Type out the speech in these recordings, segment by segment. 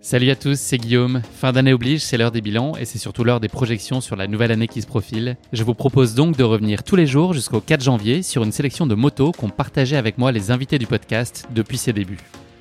Salut à tous, c'est Guillaume. Fin d'année oblige, c'est l'heure des bilans et c'est surtout l'heure des projections sur la nouvelle année qui se profile. Je vous propose donc de revenir tous les jours jusqu'au 4 janvier sur une sélection de motos qu'ont partagé avec moi les invités du podcast depuis ses débuts.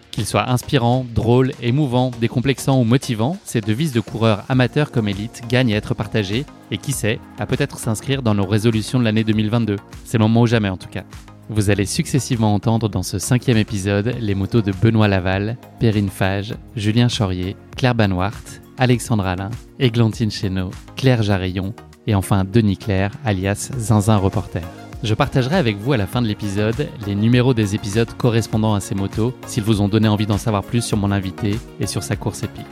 Qu'ils soient inspirants, drôles, émouvants, décomplexants ou motivants, ces devises de coureurs amateurs comme élites gagnent à être partagées et qui sait, à peut-être s'inscrire dans nos résolutions de l'année 2022. C'est le moment ou jamais en tout cas. Vous allez successivement entendre dans ce cinquième épisode les motos de Benoît Laval, Perrine Fage, Julien Chaurier, Claire Banwart, Alexandre Alain, Églantine Chéneau, Claire Jarillon et enfin Denis Claire, alias Zinzin Reporter. Je partagerai avec vous à la fin de l'épisode les numéros des épisodes correspondant à ces motos s'ils vous ont donné envie d'en savoir plus sur mon invité et sur sa course épique.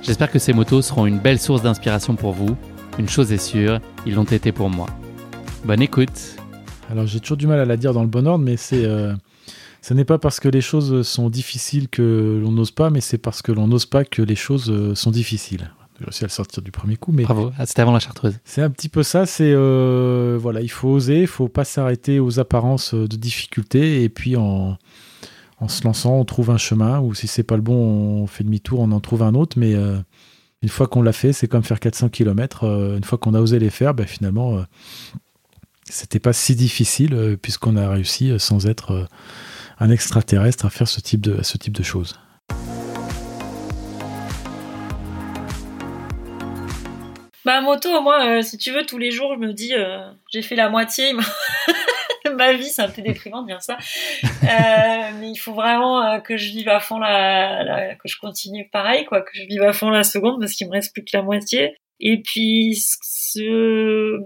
J'espère que ces motos seront une belle source d'inspiration pour vous. Une chose est sûre, ils l'ont été pour moi. Bonne écoute alors j'ai toujours du mal à la dire dans le bon ordre, mais c'est euh, ce n'est pas parce que les choses sont difficiles que l'on n'ose pas, mais c'est parce que l'on n'ose pas que les choses euh, sont difficiles. J'ai réussi à le sortir du premier coup, mais bravo. Ah, c'était avant la chartreuse. C'est un petit peu ça. C'est euh, voilà, il faut oser, il faut pas s'arrêter aux apparences de difficultés, et puis en en se lançant, on trouve un chemin, ou si c'est pas le bon, on fait demi-tour, on en trouve un autre, mais une fois qu'on l'a fait, c'est comme faire 400 km. une fois qu'on a osé les faire, ben, finalement, c'était pas si difficile euh, puisqu'on a réussi euh, sans être euh, un extraterrestre à faire ce type de, choses. Bah moto, moi, si tu veux, tous les jours, je me dis, j'ai fait la moitié. Ma vie, c'est un peu déprimant de dire ça. mais il faut vraiment que je vive à fond la, que je continue pareil, quoi, que je vive à fond la seconde parce qu'il me reste plus que la moitié. Et puis, ce,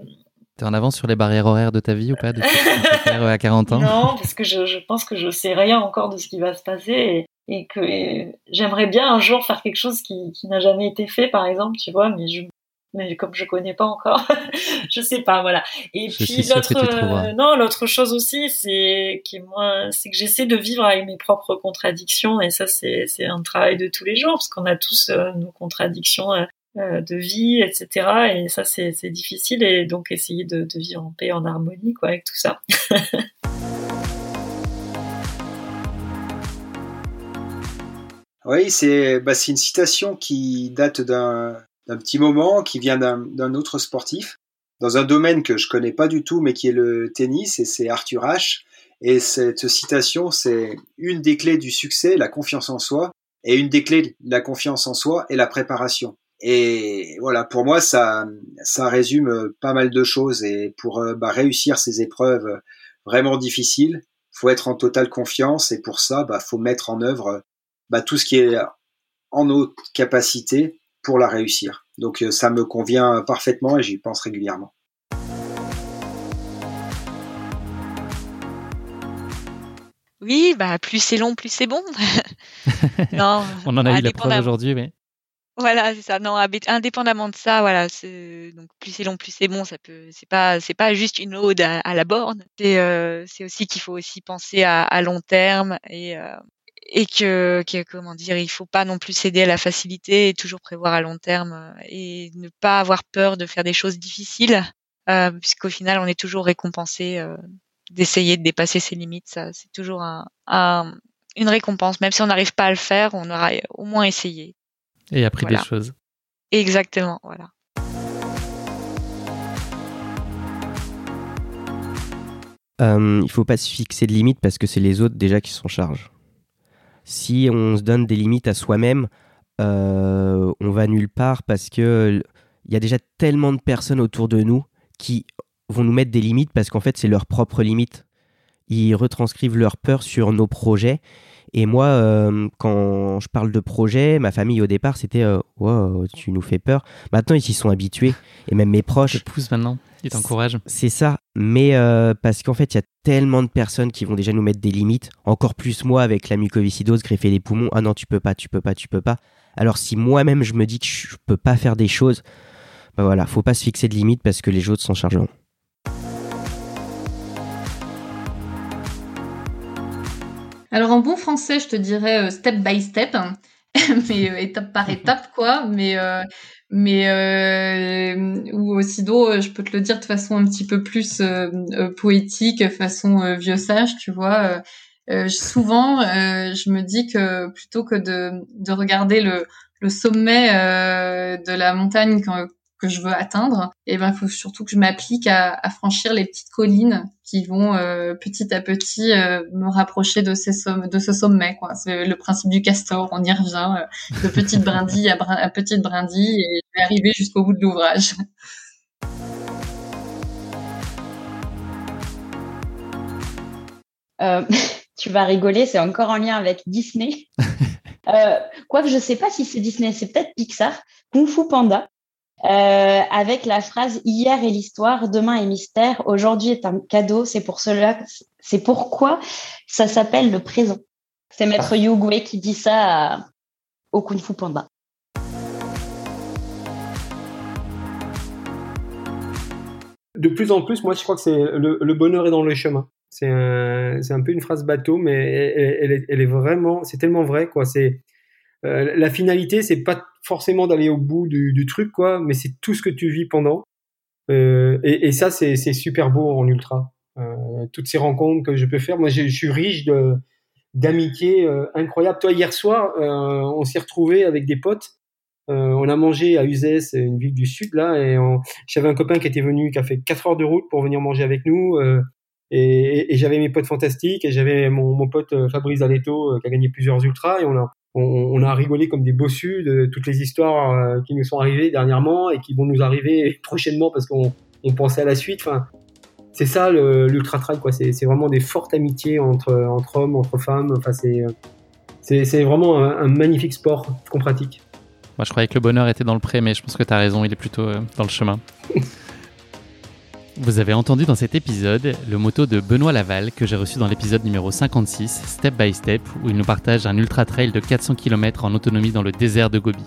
T'es en avance sur les barrières horaires de ta vie ou pas de faire à 40 ans? Non, parce que je, je, pense que je sais rien encore de ce qui va se passer et, et que j'aimerais bien un jour faire quelque chose qui, qui n'a jamais été fait, par exemple, tu vois, mais je, mais comme je connais pas encore, je sais pas, voilà. Et puis l'autre, euh, non, l'autre chose aussi, c'est qui moi, c'est que j'essaie de vivre avec mes propres contradictions et ça, c'est c'est un travail de tous les jours parce qu'on a tous euh, nos contradictions euh, euh, de vie, etc. Et ça, c'est difficile. Et donc, essayer de, vivre en paix, en harmonie, quoi, avec tout ça. oui, c'est bah, une citation qui date d'un petit moment, qui vient d'un autre sportif, dans un domaine que je connais pas du tout, mais qui est le tennis, et c'est Arthur H. Et cette citation, c'est une des clés du succès, la confiance en soi, et une des clés de la confiance en soi est la préparation. Et voilà, pour moi, ça, ça résume pas mal de choses. Et pour euh, bah, réussir ces épreuves vraiment difficiles, faut être en totale confiance. Et pour ça, bah, faut mettre en œuvre bah, tout ce qui est en notre capacité pour la réussir. Donc euh, ça me convient parfaitement et j'y pense régulièrement. Oui, bah plus c'est long, plus c'est bon. non, On en a eu la preuve aujourd'hui, mais voilà, c'est ça. Non, indépendamment de ça, voilà, donc plus c'est long, plus c'est bon. Ça peut, c'est pas, c'est pas juste une ode à, la borne. C'est, euh, c'est aussi qu'il faut aussi penser à, à long terme et euh, et que, que, comment dire, il faut pas non plus céder à la facilité et toujours prévoir à long terme euh, et ne pas avoir peur de faire des choses difficiles, euh, puisqu'au final, on est toujours récompensé euh, d'essayer de dépasser ses limites. Ça, c'est toujours un, un, une récompense, même si on n'arrive pas à le faire, on aura au moins essayé. Et appris des choses. Exactement, voilà. Euh, il faut pas se fixer de limites parce que c'est les autres déjà qui s'en chargent. Si on se donne des limites à soi-même, euh, on va nulle part parce que il y a déjà tellement de personnes autour de nous qui vont nous mettre des limites parce qu'en fait c'est leurs propres limites. Ils retranscrivent leur peur sur nos projets et moi, euh, quand je parle de projet, ma famille au départ, c'était euh, wow, tu nous fais peur. Maintenant, ils s'y sont habitués. Et même mes proches. Ils te poussent maintenant, ils t'encouragent. C'est ça. Mais euh, parce qu'en fait, il y a tellement de personnes qui vont déjà nous mettre des limites. Encore plus moi avec la mucoviscidose, greffer les poumons. Ah non, tu peux pas, tu peux pas, tu peux pas. Alors si moi-même je me dis que je peux pas faire des choses, bah voilà, faut pas se fixer de limites parce que les autres s'en chargeront. Alors en bon français, je te dirais euh, step by step, hein. mais euh, étape par étape, quoi. Mais euh, mais ou sinon, je peux te le dire de façon un petit peu plus poétique, façon vieux sage, tu vois. euh, souvent, euh, je me dis que plutôt que de, de regarder le, le sommet euh, de la montagne que, que je veux atteindre, et eh ben, il faut surtout que je m'applique à, à, franchir les petites collines qui vont euh, petit à petit euh, me rapprocher de, ces somm de ce sommet. C'est le principe du castor, on y revient, de petite brindille à, brin à petite brindille, et je vais arriver jusqu'au bout de l'ouvrage. Euh, tu vas rigoler, c'est encore en lien avec Disney. euh, quoique je ne sais pas si c'est Disney, c'est peut-être Pixar. Kung Fu Panda, euh, avec la phrase hier est l'histoire, demain est mystère, aujourd'hui est un cadeau. C'est pour cela, c'est pourquoi ça s'appelle le présent. C'est Maître Yu qui dit ça au Kung Fu Panda. De plus en plus, moi, je crois que c'est le, le bonheur est dans le chemin. C'est un, un, peu une phrase bateau, mais elle, elle, est, elle est, vraiment, c'est tellement vrai, quoi. C'est euh, la finalité, c'est pas forcément d'aller au bout du, truc, quoi, mais c'est tout ce que tu vis pendant. Euh, et, ça, c'est super beau en ultra. Euh, toutes ces rencontres que je peux faire, moi, je, suis riche de d'amitié euh, incroyable. Toi, hier soir, on s'est retrouvé avec des potes. on a mangé à Uzès, une ville du sud là, et j'avais un copain qui était venu, qui a fait 4 heures de route pour venir manger avec nous. Et, j'avais mes potes fantastiques et j'avais mon, pote Fabrice Aletto qui a gagné plusieurs ultras et on a, on, on, a rigolé comme des bossus de toutes les histoires euh, qui nous sont arrivées dernièrement et qui vont nous arriver prochainement parce qu'on on pensait à la suite. Enfin, c'est ça l'ultra trail quoi. C'est vraiment des fortes amitiés entre entre hommes, entre femmes. Enfin, c'est c'est vraiment un, un, magnifique sport qu'on pratique. Moi, je croyais que le bonheur était dans le pré, mais je pense que tu as raison, il est plutôt dans le chemin. Vous avez entendu dans cet épisode le moto de Benoît Laval que j'ai reçu dans l'épisode numéro 56, Step by Step, où il nous partage un ultra trail de 400 km en autonomie dans le désert de Gobi.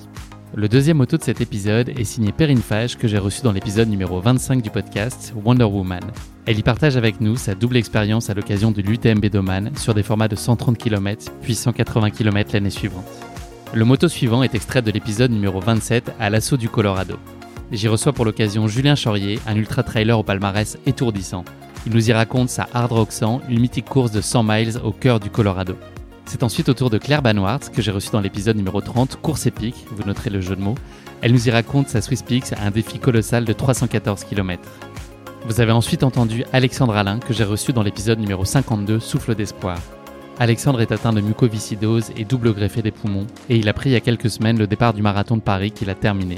Le deuxième moto de cet épisode est signé Perrine Fage que j'ai reçu dans l'épisode numéro 25 du podcast Wonder Woman. Elle y partage avec nous sa double expérience à l'occasion de l'UTMB Doman sur des formats de 130 km puis 180 km l'année suivante. Le moto suivant est extrait de l'épisode numéro 27 à l'assaut du Colorado. J'y reçois pour l'occasion Julien Chaurier, un ultra-trailer au palmarès étourdissant. Il nous y raconte sa Hard Rock 100, une mythique course de 100 miles au cœur du Colorado. C'est ensuite au tour de Claire Banwart, que j'ai reçu dans l'épisode numéro 30, Course épique, vous noterez le jeu de mots. Elle nous y raconte sa Swiss Peaks, un défi colossal de 314 km. Vous avez ensuite entendu Alexandre Alain, que j'ai reçu dans l'épisode numéro 52, Souffle d'espoir. Alexandre est atteint de mucoviscidose et double greffé des poumons, et il a pris il y a quelques semaines le départ du marathon de Paris qu'il a terminé.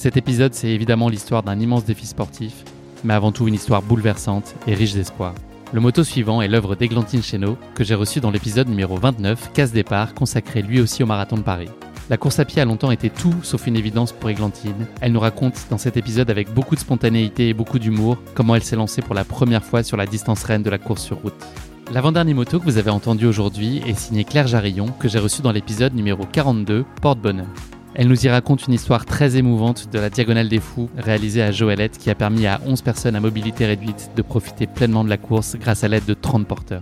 Cet épisode, c'est évidemment l'histoire d'un immense défi sportif, mais avant tout une histoire bouleversante et riche d'espoir. Le moto suivant est l'œuvre d'Eglantine Chéneau, que j'ai reçu dans l'épisode numéro 29, Casse départ, consacré lui aussi au marathon de Paris. La course à pied a longtemps été tout sauf une évidence pour Églantine. Elle nous raconte dans cet épisode avec beaucoup de spontanéité et beaucoup d'humour comment elle s'est lancée pour la première fois sur la distance reine de la course sur route. L'avant-dernier moto que vous avez entendu aujourd'hui est signé Claire Jarillon, que j'ai reçu dans l'épisode numéro 42, Porte-Bonheur. Elle nous y raconte une histoire très émouvante de la Diagonale des Fous réalisée à Joëlette qui a permis à 11 personnes à mobilité réduite de profiter pleinement de la course grâce à l'aide de 30 porteurs.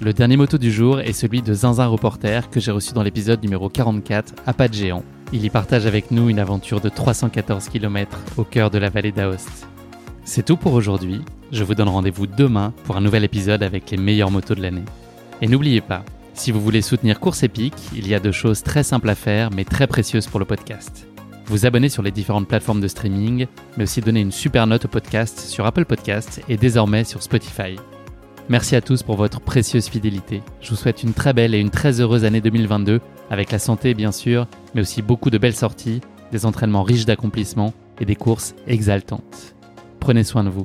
Le dernier moto du jour est celui de Zinzin Reporter que j'ai reçu dans l'épisode numéro 44, à pas de géant. Il y partage avec nous une aventure de 314 km au cœur de la vallée d'Aoste. C'est tout pour aujourd'hui. Je vous donne rendez-vous demain pour un nouvel épisode avec les meilleures motos de l'année. Et n'oubliez pas, si vous voulez soutenir Course Épique, il y a deux choses très simples à faire mais très précieuses pour le podcast. Vous abonner sur les différentes plateformes de streaming, mais aussi donner une super note au podcast sur Apple Podcasts et désormais sur Spotify. Merci à tous pour votre précieuse fidélité. Je vous souhaite une très belle et une très heureuse année 2022, avec la santé bien sûr, mais aussi beaucoup de belles sorties, des entraînements riches d'accomplissements et des courses exaltantes. Prenez soin de vous.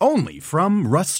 only from Rust